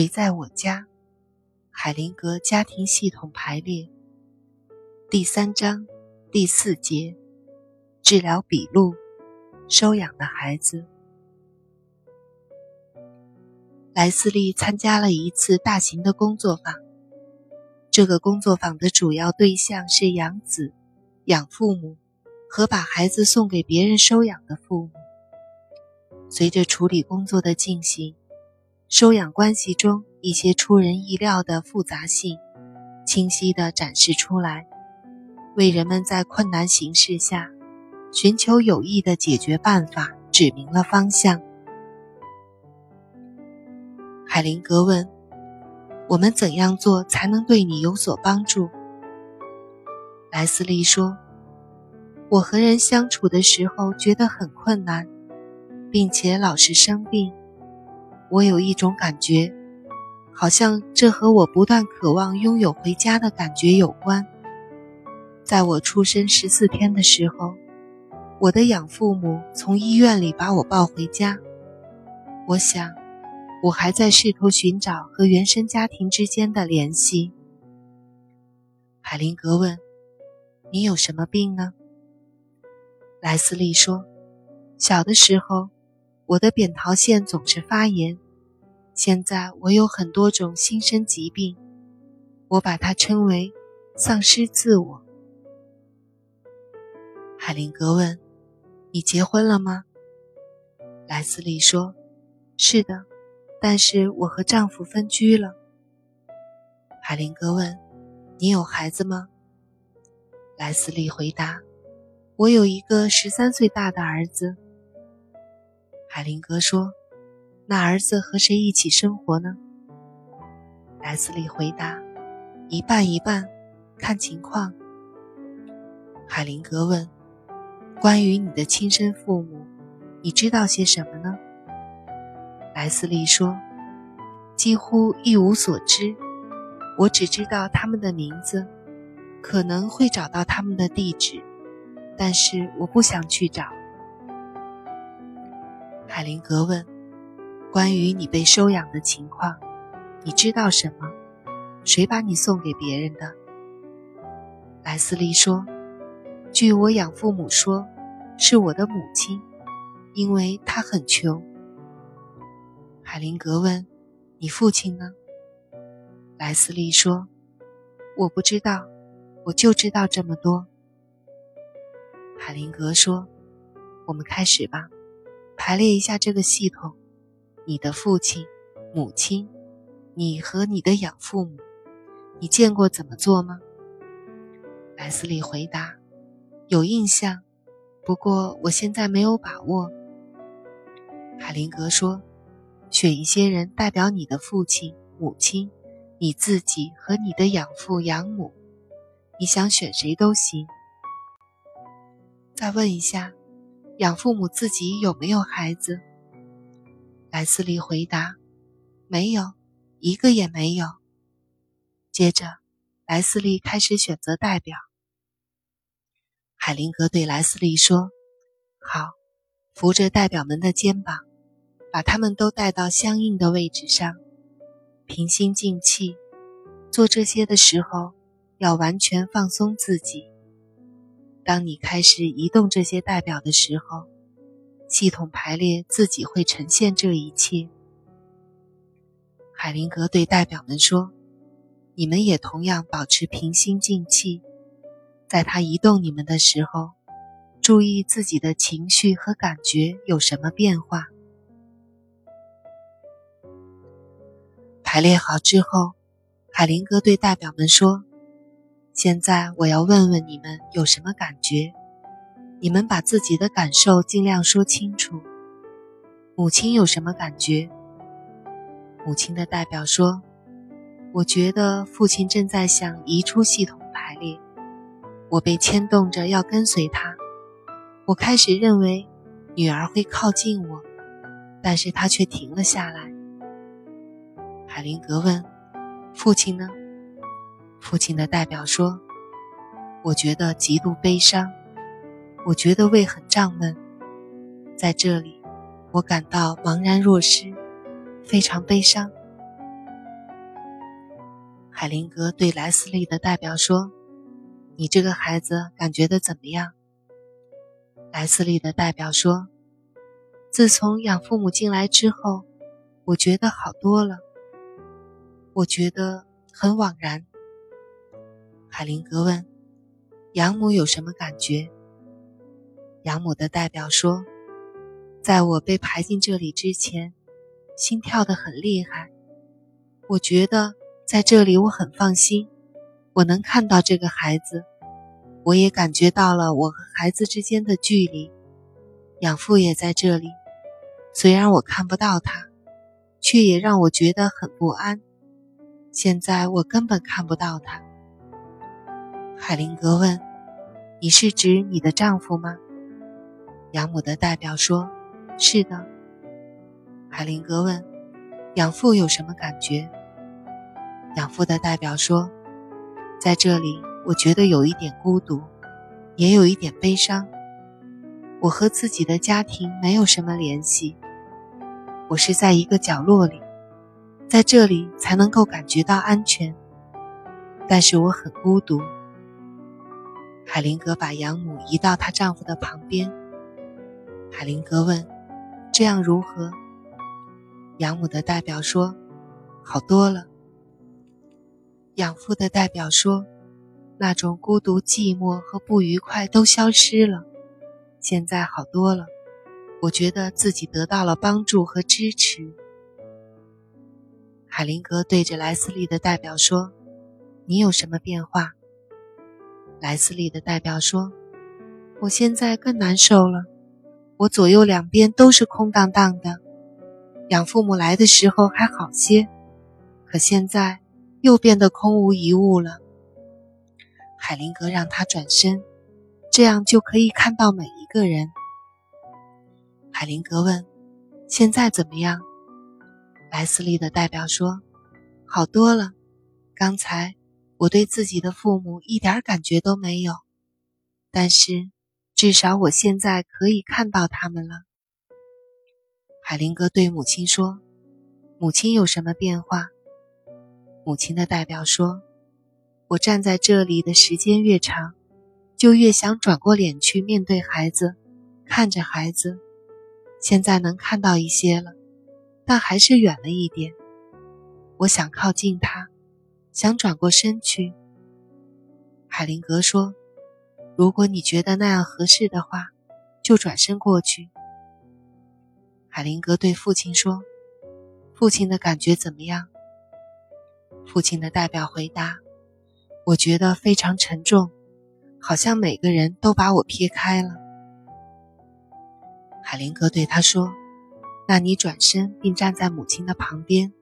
谁在我家？海灵格家庭系统排列第三章第四节治疗笔录：收养的孩子。莱斯利参加了一次大型的工作坊。这个工作坊的主要对象是养子、养父母和把孩子送给别人收养的父母。随着处理工作的进行。收养关系中一些出人意料的复杂性，清晰地展示出来，为人们在困难形势下寻求有益的解决办法指明了方向。海灵格问：“我们怎样做才能对你有所帮助？”莱斯利说：“我和人相处的时候觉得很困难，并且老是生病。”我有一种感觉，好像这和我不断渴望拥有回家的感觉有关。在我出生十四天的时候，我的养父母从医院里把我抱回家。我想，我还在试图寻找和原生家庭之间的联系。海灵格问：“你有什么病呢？”莱斯利说：“小的时候。”我的扁桃腺总是发炎，现在我有很多种新生疾病，我把它称为丧失自我。海灵格问：“你结婚了吗？”莱斯利说：“是的，但是我和丈夫分居了。”海灵格问：“你有孩子吗？”莱斯利回答：“我有一个十三岁大的儿子。”海灵格说：“那儿子和谁一起生活呢？”莱斯利回答：“一半一半，看情况。”海灵格问：“关于你的亲生父母，你知道些什么呢？”莱斯利说：“几乎一无所知，我只知道他们的名字，可能会找到他们的地址，但是我不想去找。”海灵格问：“关于你被收养的情况，你知道什么？谁把你送给别人的？”莱斯利说：“据我养父母说，是我的母亲，因为她很穷。”海灵格问：“你父亲呢？”莱斯利说：“我不知道，我就知道这么多。”海灵格说：“我们开始吧。”排列一下这个系统：你的父亲、母亲，你和你的养父母，你见过怎么做吗？莱斯利回答：“有印象，不过我现在没有把握。”海灵格说：“选一些人代表你的父亲、母亲、你自己和你的养父、养母，你想选谁都行。”再问一下。养父母自己有没有孩子？莱斯利回答：“没有，一个也没有。”接着，莱斯利开始选择代表。海灵格对莱斯利说：“好，扶着代表们的肩膀，把他们都带到相应的位置上，平心静气。做这些的时候，要完全放松自己。”当你开始移动这些代表的时候，系统排列自己会呈现这一切。海灵格对代表们说：“你们也同样保持平心静气，在他移动你们的时候，注意自己的情绪和感觉有什么变化。”排列好之后，海灵格对代表们说。现在我要问问你们有什么感觉？你们把自己的感受尽量说清楚。母亲有什么感觉？母亲的代表说：“我觉得父亲正在向移出系统排列，我被牵动着要跟随他。我开始认为女儿会靠近我，但是她却停了下来。”海灵格问：“父亲呢？”父亲的代表说：“我觉得极度悲伤，我觉得胃很胀闷，在这里，我感到茫然若失，非常悲伤。海灵格对莱斯利的代表说：“你这个孩子感觉的怎么样？”莱斯利的代表说：“自从养父母进来之后，我觉得好多了。我觉得很惘然。”海灵格问：“养母有什么感觉？”养母的代表说：“在我被排进这里之前，心跳得很厉害。我觉得在这里我很放心，我能看到这个孩子。”我也感觉到了我和孩子之间的距离，养父也在这里，虽然我看不到他，却也让我觉得很不安。现在我根本看不到他。海灵格问：“你是指你的丈夫吗？”养母的代表说：“是的。”海灵格问：“养父有什么感觉？”养父的代表说：“在这里。”我觉得有一点孤独，也有一点悲伤。我和自己的家庭没有什么联系。我是在一个角落里，在这里才能够感觉到安全。但是我很孤独。海灵格把养母移到她丈夫的旁边。海灵格问：“这样如何？”养母的代表说：“好多了。”养父的代表说。那种孤独、寂寞和不愉快都消失了，现在好多了。我觉得自己得到了帮助和支持。海灵格对着莱斯利的代表说：“你有什么变化？”莱斯利的代表说：“我现在更难受了，我左右两边都是空荡荡的。养父母来的时候还好些，可现在又变得空无一物了。”海灵格让他转身，这样就可以看到每一个人。海灵格问：“现在怎么样？”莱斯利的代表说：“好多了。刚才我对自己的父母一点感觉都没有，但是至少我现在可以看到他们了。”海灵格对母亲说：“母亲有什么变化？”母亲的代表说。我站在这里的时间越长，就越想转过脸去面对孩子，看着孩子。现在能看到一些了，但还是远了一点。我想靠近他，想转过身去。海灵格说：“如果你觉得那样合适的话，就转身过去。”海灵格对父亲说：“父亲的感觉怎么样？”父亲的代表回答。我觉得非常沉重，好像每个人都把我撇开了。海灵格对他说：“那你转身并站在母亲的旁边。”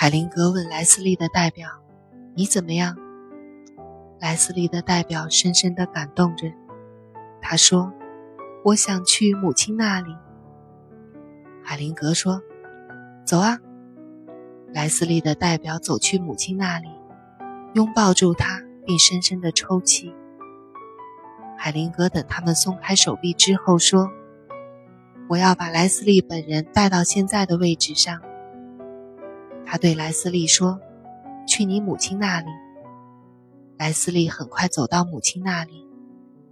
海灵格问莱斯利的代表：“你怎么样？”莱斯利的代表深深地感动着，他说：“我想去母亲那里。”海灵格说：“走啊！”莱斯利的代表走去母亲那里。拥抱住他，并深深的抽泣。海灵格等他们松开手臂之后说：“我要把莱斯利本人带到现在的位置上。”他对莱斯利说：“去你母亲那里。”莱斯利很快走到母亲那里，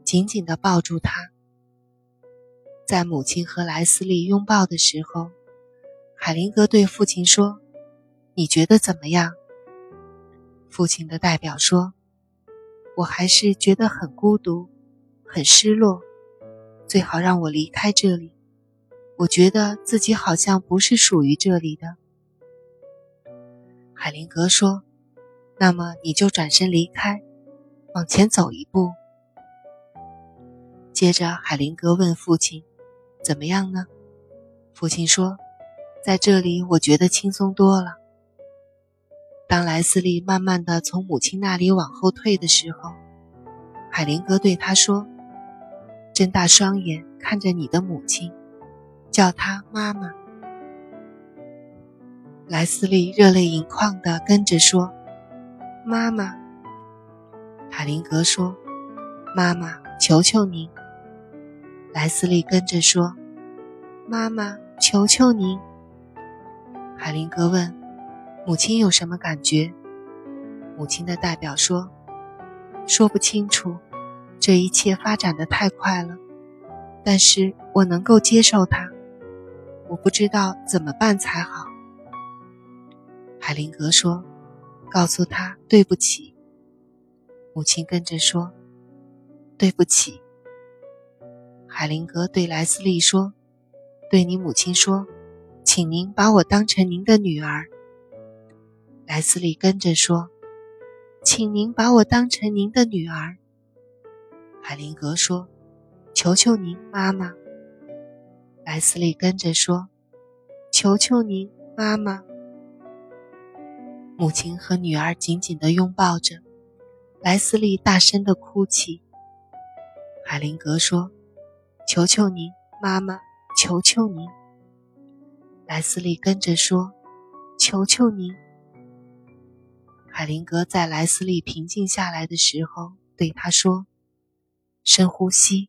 紧紧地抱住她。在母亲和莱斯利拥抱的时候，海灵格对父亲说：“你觉得怎么样？”父亲的代表说：“我还是觉得很孤独，很失落。最好让我离开这里。我觉得自己好像不是属于这里的。”海灵格说：“那么你就转身离开，往前走一步。”接着，海灵格问父亲：“怎么样呢？”父亲说：“在这里，我觉得轻松多了。”当莱斯利慢慢的从母亲那里往后退的时候，海灵格对他说：“睁大双眼看着你的母亲，叫她妈妈。”莱斯利热泪盈眶的跟着说：“妈妈。”海灵格说：“妈妈，求求您。”莱斯利跟着说：“妈妈，求求您。”海灵格问。母亲有什么感觉？母亲的代表说：“说不清楚，这一切发展的太快了。但是我能够接受它，我不知道怎么办才好。”海灵格说：“告诉他对不起。”母亲跟着说：“对不起。”海灵格对莱斯利说：“对你母亲说，请您把我当成您的女儿。”莱斯利跟着说：“请您把我当成您的女儿。”海灵格说：“求求您，妈妈。”莱斯利跟着说：“求求您，妈妈。”母亲和女儿紧紧地拥抱着，莱斯利大声地哭泣。海灵格说：“求求您，妈妈，求求您。”莱斯利跟着说：“求求您。”海灵格在莱斯利平静下来的时候，对他说：“深呼吸，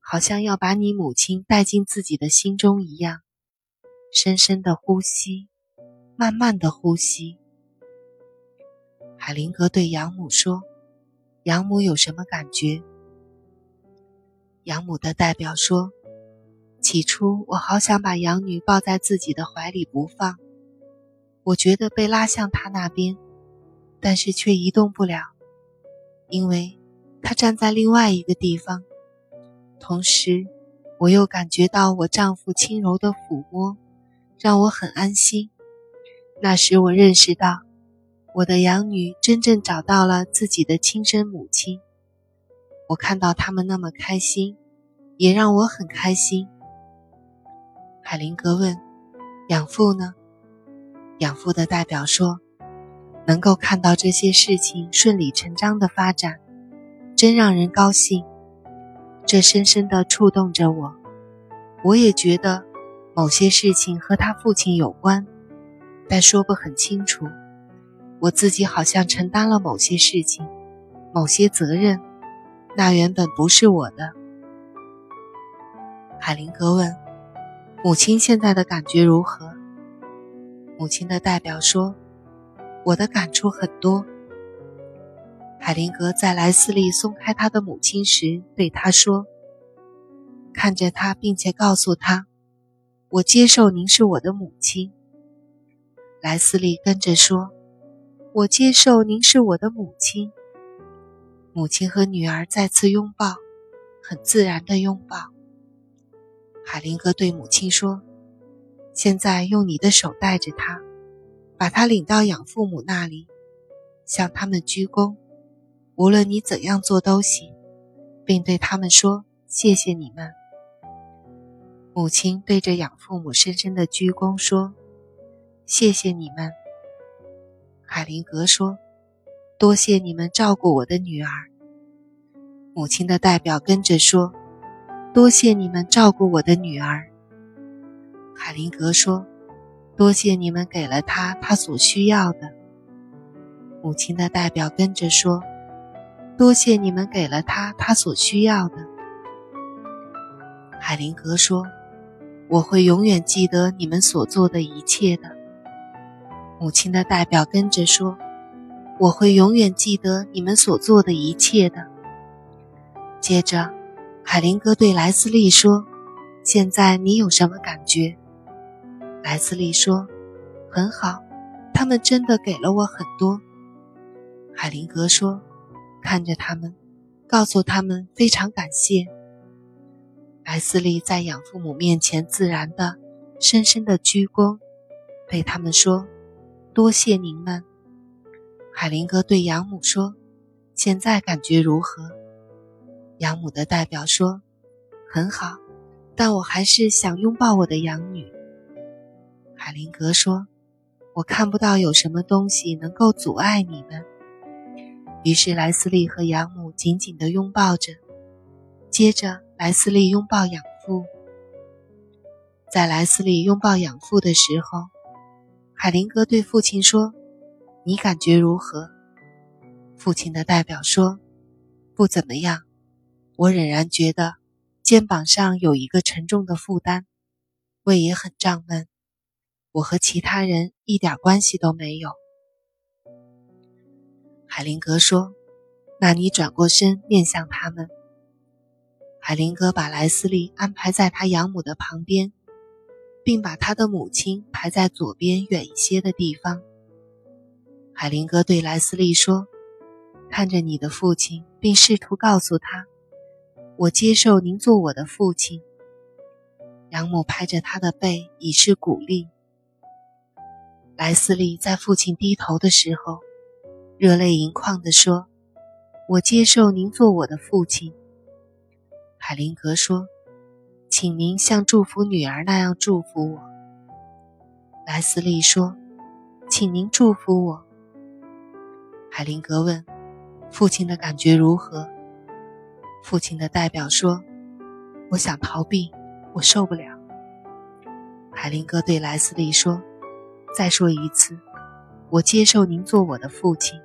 好像要把你母亲带进自己的心中一样。深深的呼吸，慢慢的呼吸。”海灵格对养母说：“养母有什么感觉？”养母的代表说：“起初我好想把养女抱在自己的怀里不放，我觉得被拉向她那边。”但是却移动不了，因为她站在另外一个地方。同时，我又感觉到我丈夫轻柔的抚摸，让我很安心。那时，我认识到我的养女真正找到了自己的亲生母亲。我看到他们那么开心，也让我很开心。海灵格问：“养父呢？”养父的代表说。能够看到这些事情顺理成章的发展，真让人高兴。这深深地触动着我。我也觉得某些事情和他父亲有关，但说不很清楚。我自己好像承担了某些事情，某些责任，那原本不是我的。海灵格问：“母亲现在的感觉如何？”母亲的代表说。我的感触很多。海灵格在莱斯利松开他的母亲时，对他说：“看着他，并且告诉他，我接受您是我的母亲。”莱斯利跟着说：“我接受您是我的母亲。”母亲和女儿再次拥抱，很自然的拥抱。海灵格对母亲说：“现在用你的手带着他。”把他领到养父母那里，向他们鞠躬，无论你怎样做都行，并对他们说：“谢谢你们。”母亲对着养父母深深的鞠躬说：“谢谢你们。”海灵格说：“多谢你们照顾我的女儿。”母亲的代表跟着说：“多谢你们照顾我的女儿。”海灵格说。多谢你们给了他他所需要的。母亲的代表跟着说：“多谢你们给了他他所需要的。”海灵格说：“我会永远记得你们所做的一切的。”母亲的代表跟着说：“我会永远记得你们所做的一切的。”接着，海灵格对莱斯利说：“现在你有什么感觉？”莱斯利说：“很好，他们真的给了我很多。”海灵格说：“看着他们，告诉他们非常感谢。”莱斯利在养父母面前自然的、深深的鞠躬，对他们说：“多谢您们。”海灵格对养母说：“现在感觉如何？”养母的代表说：“很好，但我还是想拥抱我的养女。”海灵格说：“我看不到有什么东西能够阻碍你们。”于是莱斯利和养母紧紧地拥抱着。接着，莱斯利拥抱养父。在莱斯利拥抱养父的时候，海灵格对父亲说：“你感觉如何？”父亲的代表说：“不怎么样，我仍然觉得肩膀上有一个沉重的负担，胃也很胀闷。”我和其他人一点关系都没有。海灵格说：“那你转过身面向他们。”海灵格把莱斯利安排在他养母的旁边，并把他的母亲排在左边远一些的地方。海灵格对莱斯利说：“看着你的父亲，并试图告诉他，我接受您做我的父亲。”养母拍着他的背，以示鼓励。莱斯利在父亲低头的时候，热泪盈眶地说：“我接受您做我的父亲。”海灵格说：“请您像祝福女儿那样祝福我。”莱斯利说：“请您祝福我。”海灵格问：“父亲的感觉如何？”父亲的代表说：“我想逃避。”我受不了。海灵格对莱斯利说：“再说一次，我接受您做我的父亲。”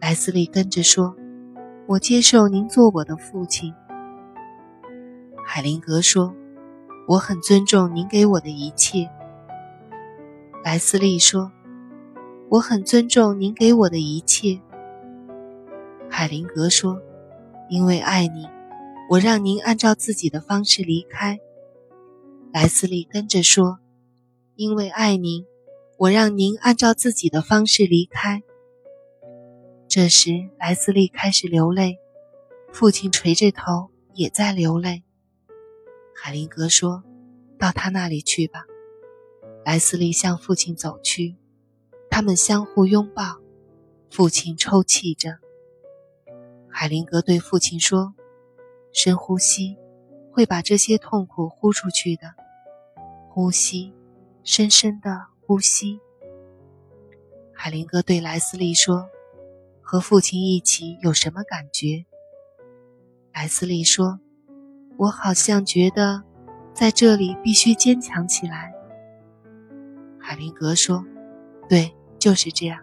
莱斯利跟着说：“我接受您做我的父亲。”海灵格说：“我很尊重您给我的一切。”莱斯利说：“我很尊重您给我的一切。”海灵格说：“因为爱你。”我让您按照自己的方式离开，莱斯利跟着说：“因为爱您，我让您按照自己的方式离开。”这时，莱斯利开始流泪，父亲垂着头也在流泪。海灵格说：“到他那里去吧。”莱斯利向父亲走去，他们相互拥抱，父亲抽泣着。海灵格对父亲说。深呼吸，会把这些痛苦呼出去的。呼吸，深深的呼吸。海灵格对莱斯利说：“和父亲一起有什么感觉？”莱斯利说：“我好像觉得，在这里必须坚强起来。”海灵格说：“对，就是这样。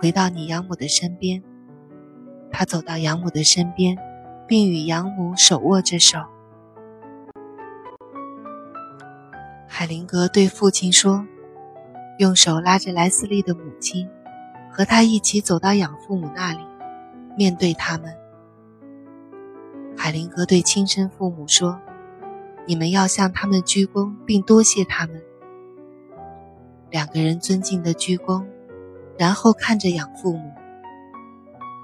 回到你养母的身边。”他走到养母的身边。并与养母手握着手。海灵格对父亲说：“用手拉着莱斯利的母亲，和他一起走到养父母那里，面对他们。”海灵格对亲生父母说：“你们要向他们鞠躬，并多谢他们。”两个人尊敬地鞠躬，然后看着养父母。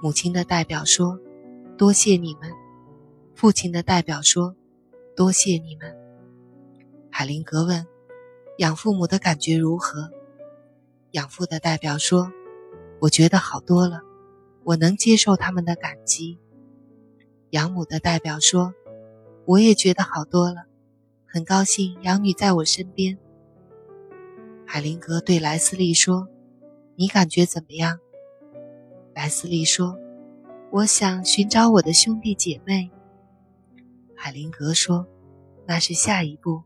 母亲的代表说。多谢你们，父亲的代表说：“多谢你们。”海灵格问：“养父母的感觉如何？”养父的代表说：“我觉得好多了，我能接受他们的感激。”养母的代表说：“我也觉得好多了，很高兴养女在我身边。”海灵格对莱斯利说：“你感觉怎么样？”莱斯利说。我想寻找我的兄弟姐妹。海灵格说：“那是下一步，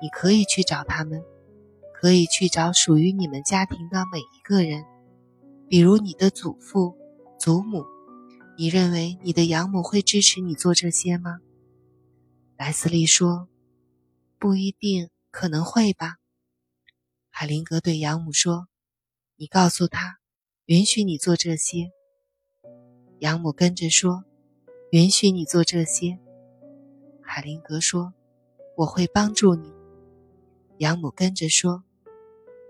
你可以去找他们，可以去找属于你们家庭的每一个人，比如你的祖父、祖母。你认为你的养母会支持你做这些吗？”莱斯利说：“不一定，可能会吧。”海灵格对养母说：“你告诉他，允许你做这些。”养母跟着说：“允许你做这些。”海灵格说：“我会帮助你。”养母跟着说：“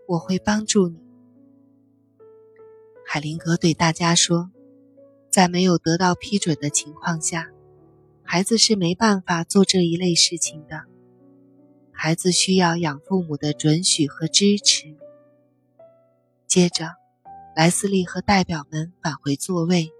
我会帮助你。”海灵格对大家说：“在没有得到批准的情况下，孩子是没办法做这一类事情的。孩子需要养父母的准许和支持。”接着，莱斯利和代表们返回座位。